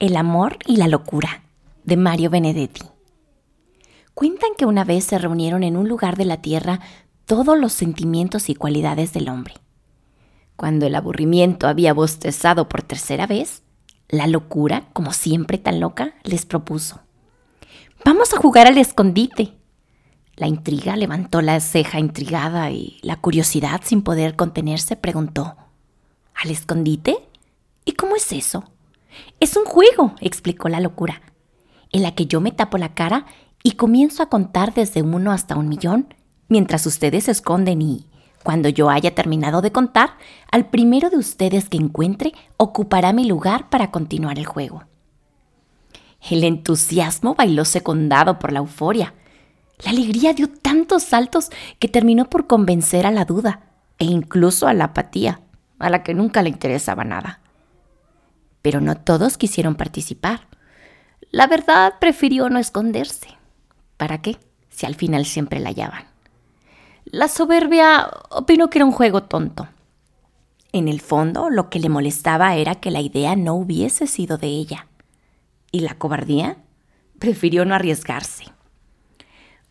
El amor y la locura, de Mario Benedetti. Cuentan que una vez se reunieron en un lugar de la tierra todos los sentimientos y cualidades del hombre. Cuando el aburrimiento había bostezado por tercera vez, la locura, como siempre tan loca, les propuso. Vamos a jugar al escondite. La intriga levantó la ceja intrigada y la curiosidad, sin poder contenerse, preguntó, ¿Al escondite? ¿Y cómo es eso? Es un juego, explicó la locura, en la que yo me tapo la cara y comienzo a contar desde uno hasta un millón, mientras ustedes se esconden y, cuando yo haya terminado de contar, al primero de ustedes que encuentre ocupará mi lugar para continuar el juego. El entusiasmo bailó secundado por la euforia. La alegría dio tantos saltos que terminó por convencer a la duda e incluso a la apatía, a la que nunca le interesaba nada pero no todos quisieron participar. La verdad prefirió no esconderse. ¿Para qué? Si al final siempre la hallaban. La soberbia opinó que era un juego tonto. En el fondo, lo que le molestaba era que la idea no hubiese sido de ella. ¿Y la cobardía? Prefirió no arriesgarse.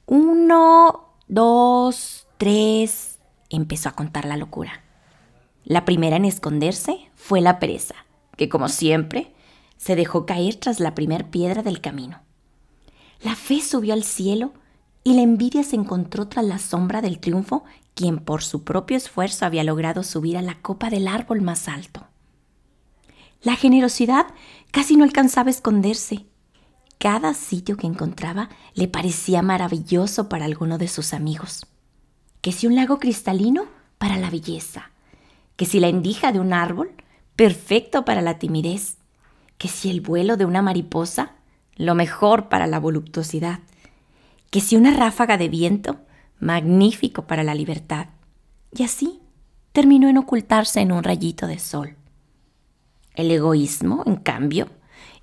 Uno, dos, tres, empezó a contar la locura. La primera en esconderse fue la pereza que como siempre se dejó caer tras la primer piedra del camino. La fe subió al cielo y la envidia se encontró tras la sombra del triunfo, quien por su propio esfuerzo había logrado subir a la copa del árbol más alto. La generosidad casi no alcanzaba a esconderse. Cada sitio que encontraba le parecía maravilloso para alguno de sus amigos. Que si un lago cristalino, para la belleza. Que si la endija de un árbol, perfecto para la timidez, que si el vuelo de una mariposa, lo mejor para la voluptuosidad, que si una ráfaga de viento, magnífico para la libertad. Y así terminó en ocultarse en un rayito de sol. El egoísmo, en cambio,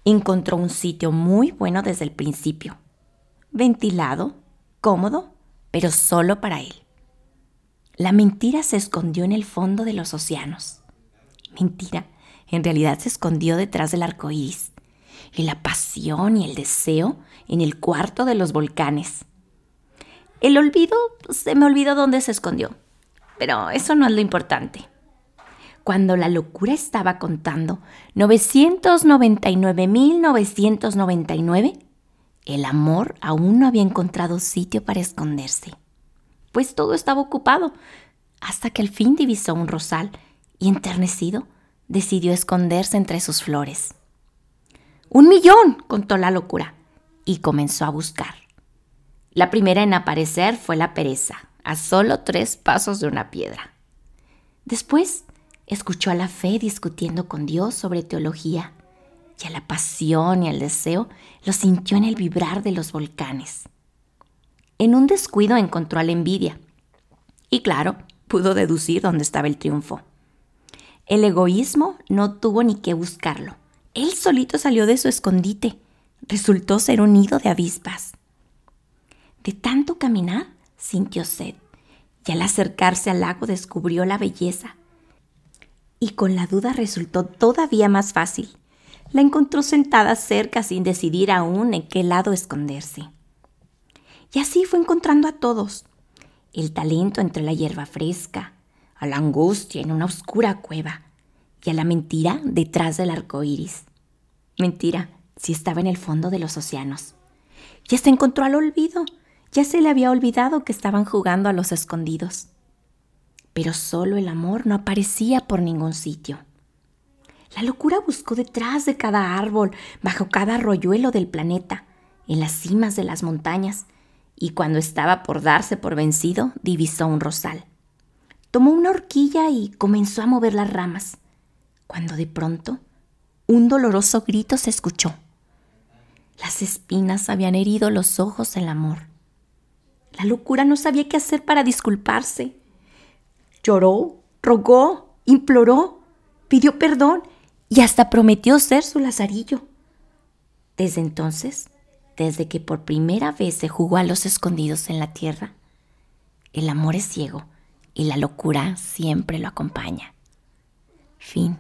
encontró un sitio muy bueno desde el principio, ventilado, cómodo, pero solo para él. La mentira se escondió en el fondo de los océanos. Mentira, en realidad se escondió detrás del arco iris. Y la pasión y el deseo en el cuarto de los volcanes. El olvido, se me olvidó dónde se escondió. Pero eso no es lo importante. Cuando la locura estaba contando 999.999, el amor aún no había encontrado sitio para esconderse, pues todo estaba ocupado, hasta que al fin divisó un rosal y enternecido decidió esconderse entre sus flores. Un millón, contó la locura, y comenzó a buscar. La primera en aparecer fue la pereza, a solo tres pasos de una piedra. Después escuchó a la fe discutiendo con Dios sobre teología, y a la pasión y al deseo lo sintió en el vibrar de los volcanes. En un descuido encontró a la envidia, y claro, pudo deducir dónde estaba el triunfo. El egoísmo no tuvo ni que buscarlo. Él solito salió de su escondite. Resultó ser un nido de avispas. De tanto caminar, sintió sed, y al acercarse al lago descubrió la belleza. Y con la duda resultó todavía más fácil. La encontró sentada cerca sin decidir aún en qué lado esconderse. Y así fue encontrando a todos. El talento entre la hierba fresca, a la angustia en una oscura cueva y a la mentira detrás del arco iris. Mentira, si estaba en el fondo de los océanos. Ya se encontró al olvido, ya se le había olvidado que estaban jugando a los escondidos. Pero solo el amor no aparecía por ningún sitio. La locura buscó detrás de cada árbol, bajo cada arroyuelo del planeta, en las cimas de las montañas, y cuando estaba por darse por vencido, divisó un rosal. Tomó una horquilla y comenzó a mover las ramas, cuando de pronto un doloroso grito se escuchó. Las espinas habían herido los ojos del amor. La locura no sabía qué hacer para disculparse. Lloró, rogó, imploró, pidió perdón y hasta prometió ser su lazarillo. Desde entonces, desde que por primera vez se jugó a los escondidos en la tierra, el amor es ciego y la locura siempre lo acompaña. Fin.